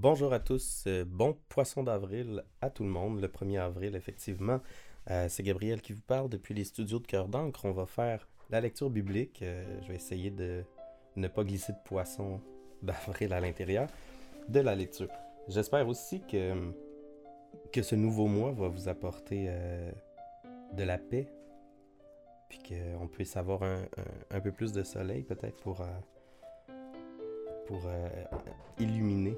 Bonjour à tous, euh, bon poisson d'avril à tout le monde, le 1er avril effectivement. Euh, c'est Gabriel qui vous parle depuis les studios de Cœur d'encre. On va faire la lecture biblique. Euh, je vais essayer de ne pas glisser de poisson d'avril à l'intérieur de la lecture. J'espère aussi que, que ce nouveau mois va vous apporter de la paix, puis qu'on puisse avoir un, un, peu plus de soleil peut-être pour, pour illuminer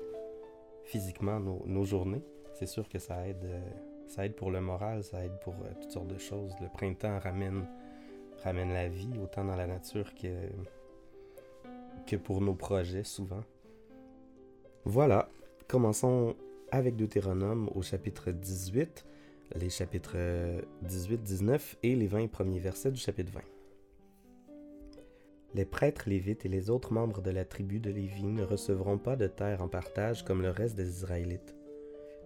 physiquement nos, journées. C'est sûr que ça aide, euh, ça aide pour le moral, ça aide pour euh, toutes sortes de choses. Le printemps ramène, ramène la vie, autant dans la nature que, que pour nos projets souvent. Voilà, commençons avec Deutéronome au chapitre 18, les chapitres 18, 19 et les 20 premiers versets du chapitre 20. Les prêtres lévites et les autres membres de la tribu de Lévi ne recevront pas de terre en partage comme le reste des Israélites.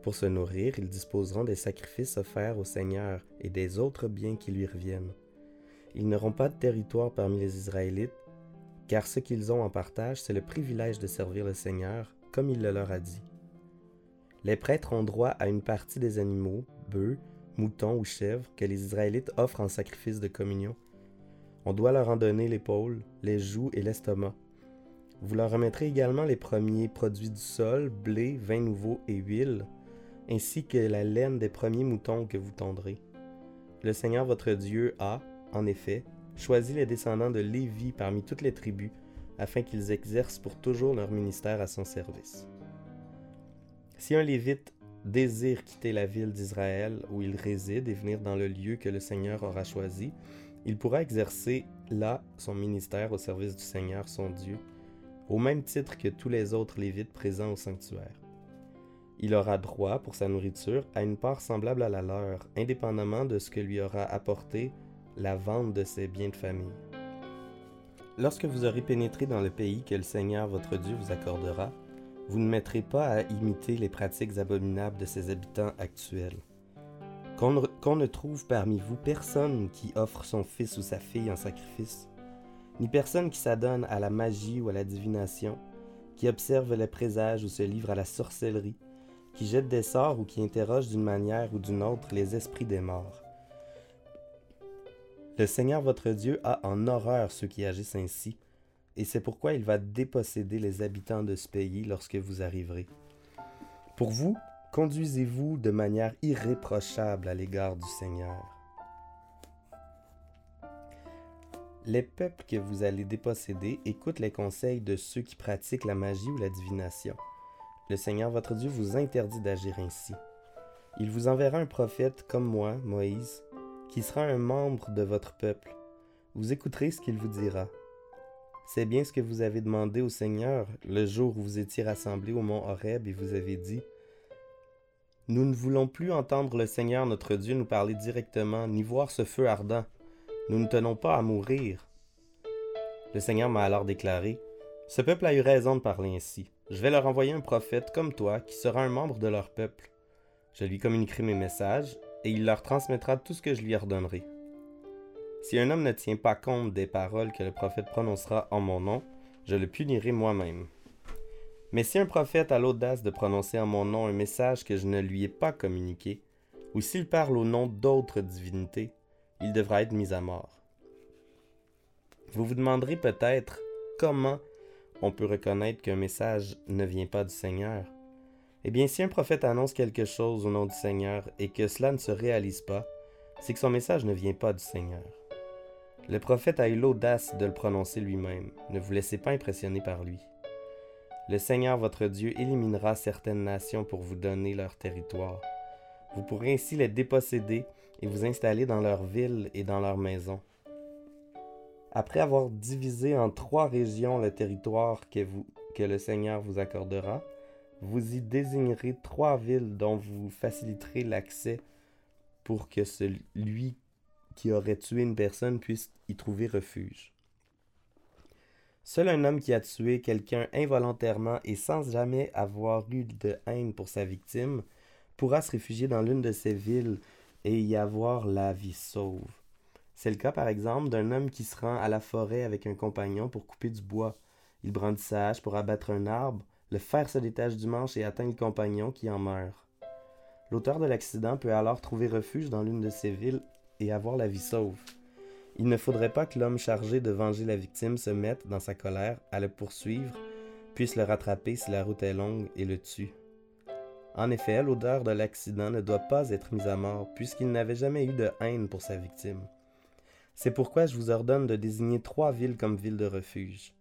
Pour se nourrir, ils disposeront des sacrifices offerts au Seigneur et des autres biens qui lui reviennent. Ils n'auront pas de territoire parmi les Israélites, car ce qu'ils ont en partage, c'est le privilège de servir le Seigneur, comme il le leur a dit. Les prêtres ont droit à une partie des animaux, bœufs, moutons ou chèvres, que les Israélites offrent en sacrifice de communion on doit leur en donner l'épaule, les joues et l'estomac. Vous leur remettrez également les premiers produits du sol, blé, vin nouveau et huile, ainsi que la laine des premiers moutons que vous tondrez. Le Seigneur votre Dieu a, en effet, choisi les descendants de Lévi parmi toutes les tribus, afin qu'ils exercent pour toujours leur ministère à son service. Si un Lévite désire quitter la ville d'Israël où il réside et venir dans le lieu que le Seigneur aura choisi, il pourra exercer là son ministère au service du Seigneur son Dieu, au même titre que tous les autres Lévites présents au sanctuaire. Il aura droit, pour sa nourriture, à une part semblable à la leur, indépendamment de ce que lui aura apporté la vente de ses biens de famille. Lorsque vous aurez pénétré dans le pays que le Seigneur votre Dieu vous accordera, vous ne mettrez pas à imiter les pratiques abominables de ses habitants actuels. Qu'on ne, trouve parmi vous personne qui offre son fils ou sa fille en sacrifice, ni personne qui s'adonne à la magie ou à la divination, qui observe les présages ou se livre à la sorcellerie, qui jette des sorts ou qui interroge d'une manière ou d'une autre les esprits des morts. Le Seigneur votre Dieu a en horreur ceux qui agissent ainsi, et c'est pourquoi il va déposséder les habitants de ce pays lorsque vous arriverez. Pour vous, Conduisez-vous de manière irréprochable à l'égard du Seigneur. Les peuples que vous allez déposséder écoutent les conseils de ceux qui pratiquent la magie ou la divination. Le Seigneur votre Dieu vous interdit d'agir ainsi. Il vous enverra un prophète comme moi, Moïse, qui sera un membre de votre peuple. Vous écouterez ce qu'il vous dira. C'est bien ce que vous avez demandé au Seigneur le jour où vous étiez rassemblés au mont Horeb et vous avez dit nous ne voulons plus entendre le Seigneur notre Dieu nous parler directement, ni voir ce feu ardent. Nous ne tenons pas à mourir. Le Seigneur m'a alors déclaré, Ce peuple a eu raison de parler ainsi. Je vais leur envoyer un prophète comme toi qui sera un membre de leur peuple. Je lui communiquerai mes messages, et il leur transmettra tout ce que je lui ordonnerai. Si un homme ne tient pas compte des paroles que le prophète prononcera en mon nom, je le punirai moi-même. Mais si un prophète a l'audace de prononcer en mon nom un message que je ne lui ai pas communiqué, ou s'il parle au nom d'autres divinités, il devra être mis à mort. Vous vous demanderez peut-être comment on peut reconnaître qu'un message ne vient pas du Seigneur. Eh bien, si un prophète annonce quelque chose au nom du Seigneur et que cela ne se réalise pas, c'est que son message ne vient pas du Seigneur. Le prophète a eu l'audace de le prononcer lui-même. Ne vous laissez pas impressionner par lui. Le Seigneur votre Dieu éliminera certaines nations pour vous donner leur territoire. Vous pourrez ainsi les déposséder et vous installer dans leurs villes et dans leurs maisons. Après avoir divisé en trois régions le territoire que, que le Seigneur vous accordera, vous y désignerez trois villes dont vous faciliterez l'accès pour que celui qui aurait tué une personne puisse y trouver refuge. Seul un homme qui a tué quelqu'un involontairement et sans jamais avoir eu de haine pour sa victime pourra se réfugier dans l'une de ces villes et y avoir la vie sauve. C'est le cas par exemple d'un homme qui se rend à la forêt avec un compagnon pour couper du bois. Il brandit sa hache pour abattre un arbre, le fer se détache du manche et atteint le compagnon qui en meurt. L'auteur de l'accident peut alors trouver refuge dans l'une de ces villes et avoir la vie sauve. Il ne faudrait pas que l'homme chargé de venger la victime se mette, dans sa colère, à le poursuivre, puisse le rattraper si la route est longue et le tue. En effet, l'auteur de l'accident ne doit pas être mis à mort, puisqu'il n'avait jamais eu de haine pour sa victime. C'est pourquoi je vous ordonne de désigner trois villes comme villes de refuge.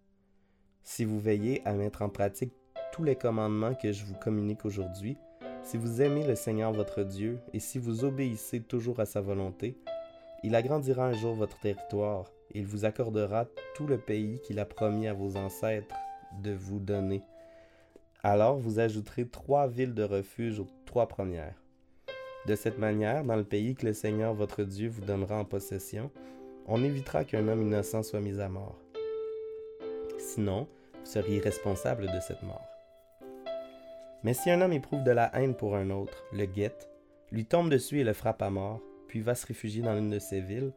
Si vous veillez à mettre en pratique tous les commandements que je vous communique aujourd'hui, si vous aimez le Seigneur votre Dieu et si vous obéissez toujours à sa volonté, il agrandira un jour votre territoire et il vous accordera tout le pays qu'il a promis à vos ancêtres de vous donner. Alors vous ajouterez trois villes de refuge aux trois premières. De cette manière, dans le pays que le Seigneur votre Dieu vous donnera en possession, on évitera qu'un homme innocent soit mis à mort. Sinon, vous seriez responsable de cette mort. Mais si un homme éprouve de la haine pour un autre, le guette, lui tombe dessus et le frappe à mort, puis va se réfugier dans l'une de ses villes,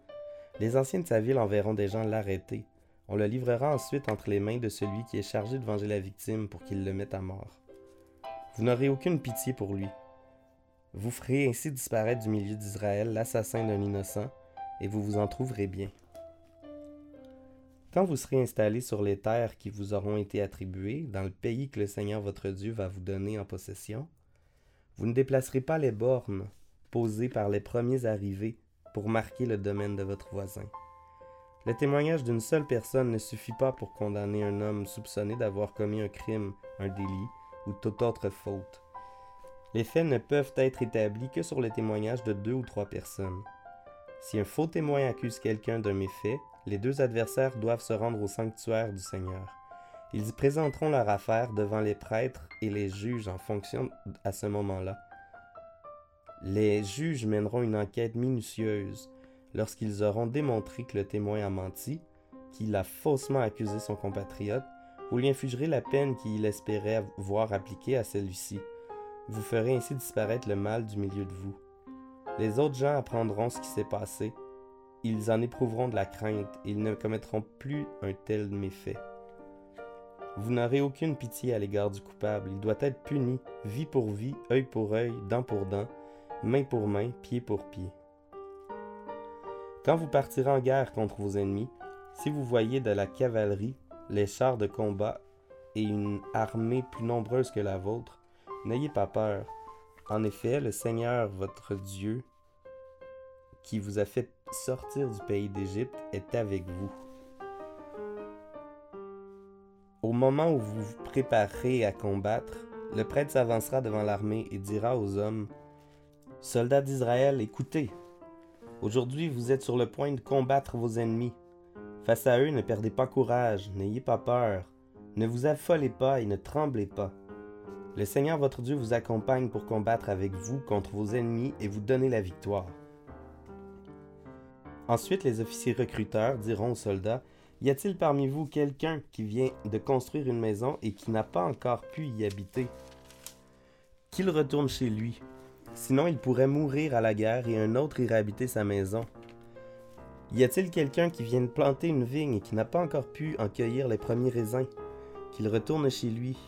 les anciens de sa ville enverront des gens l'arrêter. On le livrera ensuite entre les mains de celui qui est chargé de venger la victime pour qu'il le mette à mort. Vous n'aurez aucune pitié pour lui. Vous ferez ainsi disparaître du milieu d'Israël l'assassin d'un innocent, et vous vous en trouverez bien. Quand vous serez installés sur les terres qui vous auront été attribuées, dans le pays que le Seigneur votre Dieu va vous donner en possession, vous ne déplacerez pas les bornes posées par les premiers arrivés pour marquer le domaine de votre voisin. Le témoignage d'une seule personne ne suffit pas pour condamner un homme soupçonné d'avoir commis un crime, un délit ou toute autre faute. Les faits ne peuvent être établis que sur le témoignage de deux ou trois personnes. Si un faux témoin accuse quelqu'un d'un méfait, les deux adversaires doivent se rendre au sanctuaire du Seigneur. Ils y présenteront leur affaire devant les prêtres et les juges en fonction à ce moment-là. Les juges mèneront une enquête minutieuse lorsqu'ils auront démontré que le témoin a menti, qu'il a faussement accusé son compatriote, vous lui infligerez la peine qu'il espérait voir appliquée à celui-ci. Vous ferez ainsi disparaître le mal du milieu de vous. Les autres gens apprendront ce qui s'est passé ils en éprouveront de la crainte et ils ne commettront plus un tel méfait. Vous n'aurez aucune pitié à l'égard du coupable, il doit être puni, vie pour vie, œil pour œil, dent pour dent, main pour main, pied pour pied. Quand vous partirez en guerre contre vos ennemis, si vous voyez de la cavalerie, les chars de combat et une armée plus nombreuse que la vôtre, n'ayez pas peur. En effet, le Seigneur votre Dieu qui vous a fait sortir du pays d'Égypte est avec vous. Au moment où vous vous préparerez à combattre, le prêtre s'avancera devant l'armée et dira aux hommes, Soldats d'Israël, écoutez. Aujourd'hui vous êtes sur le point de combattre vos ennemis. Face à eux, ne perdez pas courage, n'ayez pas peur, ne vous affolez pas et ne tremblez pas. Le Seigneur votre Dieu vous accompagne pour combattre avec vous contre vos ennemis et vous donner la victoire. Ensuite, les officiers recruteurs diront aux soldats Y a-t-il parmi vous quelqu'un qui vient de construire une maison et qui n'a pas encore pu y habiter Qu'il retourne chez lui. Sinon, il pourrait mourir à la guerre et un autre irait habiter sa maison. Y a-t-il quelqu'un qui vient de planter une vigne et qui n'a pas encore pu en cueillir les premiers raisins? Qu'il retourne chez lui.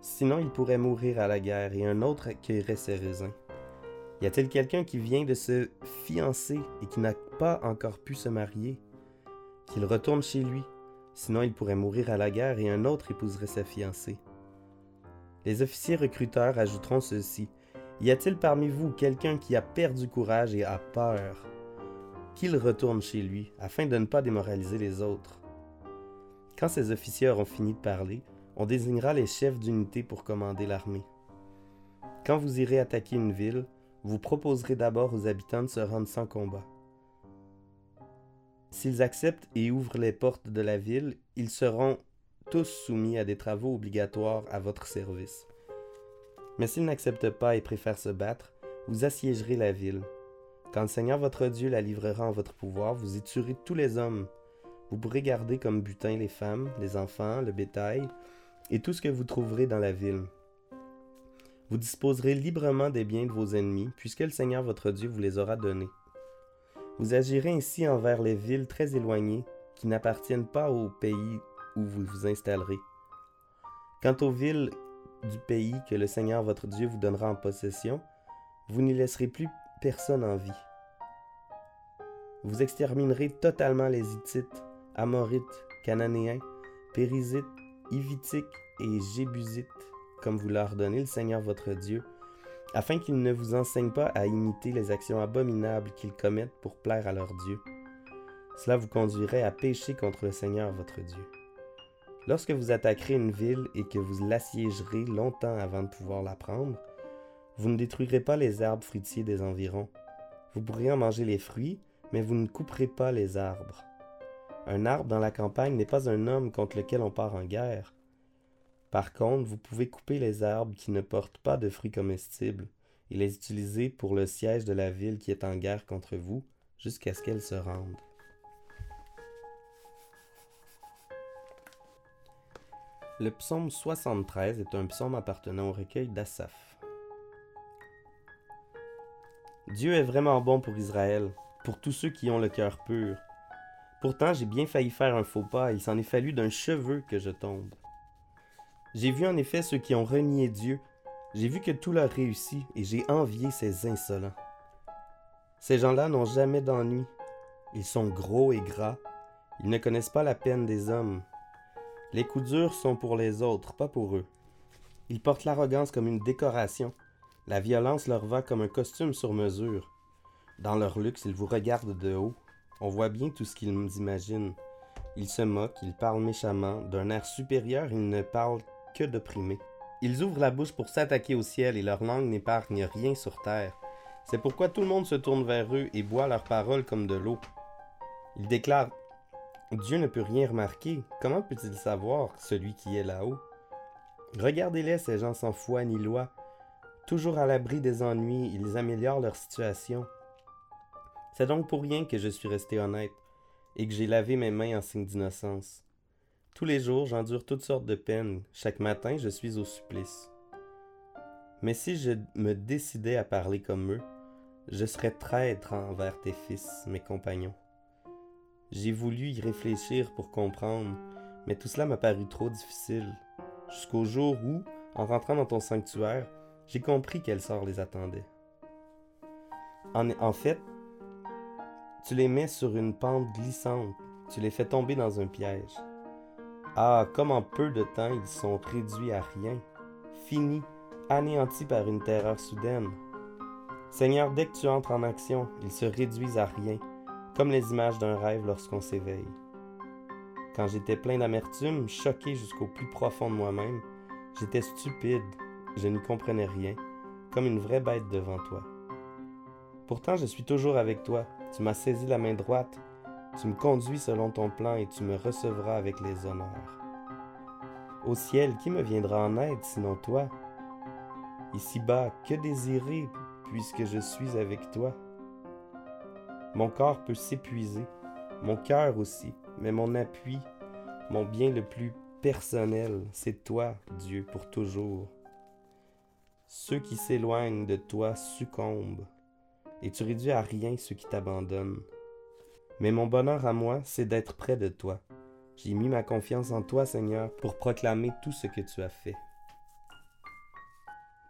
Sinon, il pourrait mourir à la guerre et un autre cueillerait ses raisins. Y a-t-il quelqu'un qui vient de se fiancer et qui n'a pas encore pu se marier? Qu'il retourne chez lui, sinon il pourrait mourir à la guerre et un autre épouserait sa fiancée. Les officiers recruteurs ajouteront ceci. Y a-t-il parmi vous quelqu'un qui a perdu courage et a peur? Qu'il retourne chez lui, afin de ne pas démoraliser les autres. Quand ces officiers auront fini de parler, on désignera les chefs d'unité pour commander l'armée. Quand vous irez attaquer une ville, vous proposerez d'abord aux habitants de se rendre sans combat. S'ils acceptent et ouvrent les portes de la ville, ils seront tous soumis à des travaux obligatoires à votre service. Mais s'ils n'acceptent pas et préfèrent se battre, vous assiégerez la ville. Quand le Seigneur votre Dieu la livrera en votre pouvoir, vous y tuerez tous les hommes. Vous pourrez garder comme butin les femmes, les enfants, le bétail et tout ce que vous trouverez dans la ville. Vous disposerez librement des biens de vos ennemis, puisque le Seigneur votre Dieu vous les aura donnés. Vous agirez ainsi envers les villes très éloignées qui n'appartiennent pas au pays où vous vous installerez. Quant aux villes du pays que le Seigneur votre Dieu vous donnera en possession, vous n'y laisserez plus personne en vie. Vous exterminerez totalement les Hittites, Amorites, Cananéens, Périsites, Hivitiques et Jébusites, comme vous leur donnez le Seigneur votre Dieu, afin qu'ils ne vous enseignent pas à imiter les actions abominables qu'ils commettent pour plaire à leur Dieu. Cela vous conduirait à pécher contre le Seigneur votre Dieu. Lorsque vous attaquerez une ville et que vous l'assiégerez longtemps avant de pouvoir la prendre, vous ne détruirez pas les arbres fruitiers des environs. Vous pourrez en manger les fruits, mais vous ne couperez pas les arbres. Un arbre dans la campagne n'est pas un homme contre lequel on part en guerre. Par contre, vous pouvez couper les arbres qui ne portent pas de fruits comestibles et les utiliser pour le siège de la ville qui est en guerre contre vous jusqu'à ce qu'elle se rende. Le psaume 73 est un psaume appartenant au recueil d'Asaph. Dieu est vraiment bon pour Israël, pour tous ceux qui ont le cœur pur. Pourtant, j'ai bien failli faire un faux pas, il s'en est fallu d'un cheveu que je tombe. J'ai vu en effet ceux qui ont renié Dieu, j'ai vu que tout leur réussit, et j'ai envié ces insolents. Ces gens-là n'ont jamais d'ennui, ils sont gros et gras, ils ne connaissent pas la peine des hommes, les coups durs sont pour les autres, pas pour eux. Ils portent l'arrogance comme une décoration. La violence leur va comme un costume sur mesure. Dans leur luxe, ils vous regardent de haut. On voit bien tout ce qu'ils imaginent. Ils se moquent, ils parlent méchamment. D'un air supérieur, ils ne parlent que d'opprimer. Ils ouvrent la bouche pour s'attaquer au ciel et leur langue n'épargne rien sur terre. C'est pourquoi tout le monde se tourne vers eux et boit leurs paroles comme de l'eau. Ils déclarent Dieu ne peut rien remarquer. Comment peut-il savoir celui qui est là-haut? Regardez-les, ces gens sans foi ni loi. Toujours à l'abri des ennuis, ils améliorent leur situation. C'est donc pour rien que je suis resté honnête et que j'ai lavé mes mains en signe d'innocence. Tous les jours, j'endure toutes sortes de peines. Chaque matin, je suis au supplice. Mais si je me décidais à parler comme eux, je serais traître envers tes fils, mes compagnons. J'ai voulu y réfléchir pour comprendre, mais tout cela m'a paru trop difficile, jusqu'au jour où, en rentrant dans ton sanctuaire, j'ai compris quel sort les attendait. En, en fait, tu les mets sur une pente glissante, tu les fais tomber dans un piège. Ah, comme en peu de temps ils sont réduits à rien, finis, anéantis par une terreur soudaine. Seigneur, dès que tu entres en action, ils se réduisent à rien, comme les images d'un rêve lorsqu'on s'éveille. Quand j'étais plein d'amertume, choqué jusqu'au plus profond de moi-même, j'étais stupide, je n'y comprenais rien, comme une vraie bête devant toi. Pourtant, je suis toujours avec toi, tu m'as saisi la main droite, tu me conduis selon ton plan et tu me recevras avec les honneurs. Au ciel, qui me viendra en aide sinon toi? Ici-bas, que désirer puisque je suis avec toi? Mon corps peut s'épuiser, mon cœur aussi, mais mon appui, mon bien le plus personnel, c'est toi, Dieu, pour toujours. Ceux qui s'éloignent de toi succombent, et tu réduis à rien ceux qui t'abandonnent. Mais mon bonheur à moi, c'est d'être près de toi. J'ai mis ma confiance en toi, Seigneur, pour proclamer tout ce que tu as fait.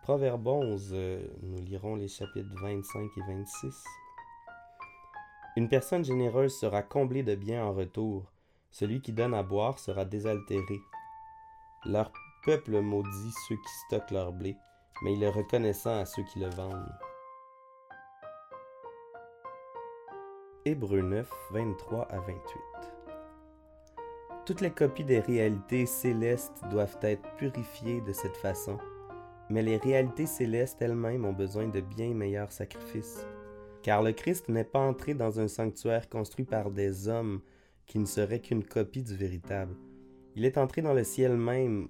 Proverbe 11, euh, nous lirons les chapitres 25 et 26. Une personne généreuse sera comblée de biens en retour. Celui qui donne à boire sera désaltéré. Leur peuple maudit ceux qui stockent leur blé, mais il est reconnaissant à ceux qui le vendent. Hébreux 9, 23 à 28. Toutes les copies des réalités célestes doivent être purifiées de cette façon, mais les réalités célestes elles-mêmes ont besoin de bien meilleurs sacrifices car le Christ n'est pas entré dans un sanctuaire construit par des hommes qui ne serait qu'une copie du véritable. Il est entré dans le ciel même,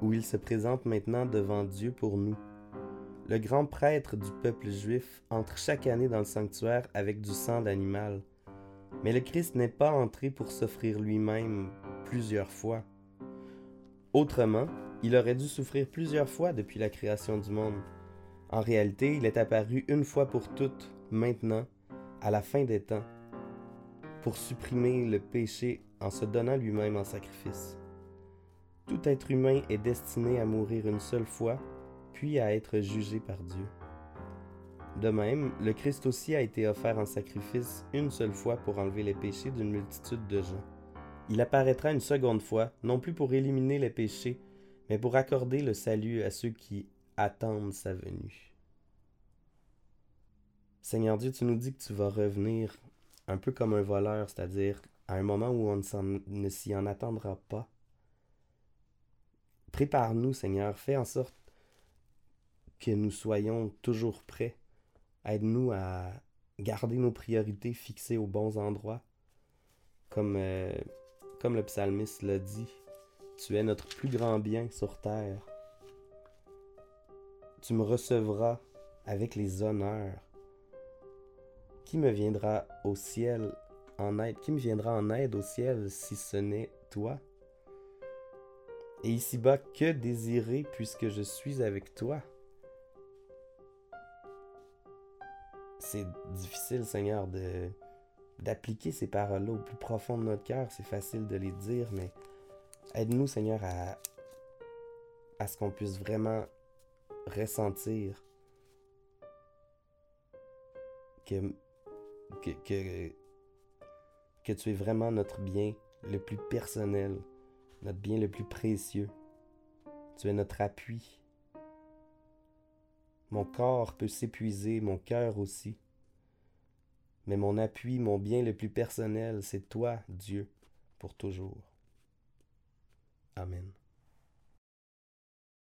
où il se présente maintenant devant Dieu pour nous. Le grand prêtre du peuple juif entre chaque année dans le sanctuaire avec du sang d'animal. Mais le Christ n'est pas entré pour s'offrir lui-même plusieurs fois. Autrement, il aurait dû souffrir plusieurs fois depuis la création du monde. En réalité, il est apparu une fois pour toutes maintenant, à la fin des temps, pour supprimer le péché en se donnant lui-même en sacrifice. Tout être humain est destiné à mourir une seule fois, puis à être jugé par Dieu. De même, le Christ aussi a été offert en sacrifice une seule fois pour enlever les péchés d'une multitude de gens. Il apparaîtra une seconde fois, non plus pour éliminer les péchés, mais pour accorder le salut à ceux qui attendent sa venue. Seigneur Dieu, tu nous dis que tu vas revenir un peu comme un voleur, c'est-à-dire à un moment où on ne s'y en attendra pas. Prépare-nous, Seigneur, fais en sorte que nous soyons toujours prêts. Aide-nous à garder nos priorités fixées aux bons endroits. Comme, euh, comme le psalmiste l'a dit, tu es notre plus grand bien sur terre. Tu me recevras avec les honneurs. Qui me viendra au ciel en aide Qui me viendra en aide au ciel si ce n'est toi? Et ici-bas, que désirer puisque je suis avec toi? C'est difficile, Seigneur, de d'appliquer ces paroles-là au plus profond de notre cœur. C'est facile de les dire, mais aide-nous, Seigneur, à, à ce qu'on puisse vraiment ressentir que que, que, tu es vraiment notre bien le plus personnel, notre bien le plus précieux. Tu es notre appui. Mon corps peut s'épuiser, mon cœur aussi. Mais mon appui, mon bien le plus personnel, c'est toi, Dieu, pour toujours. Amen.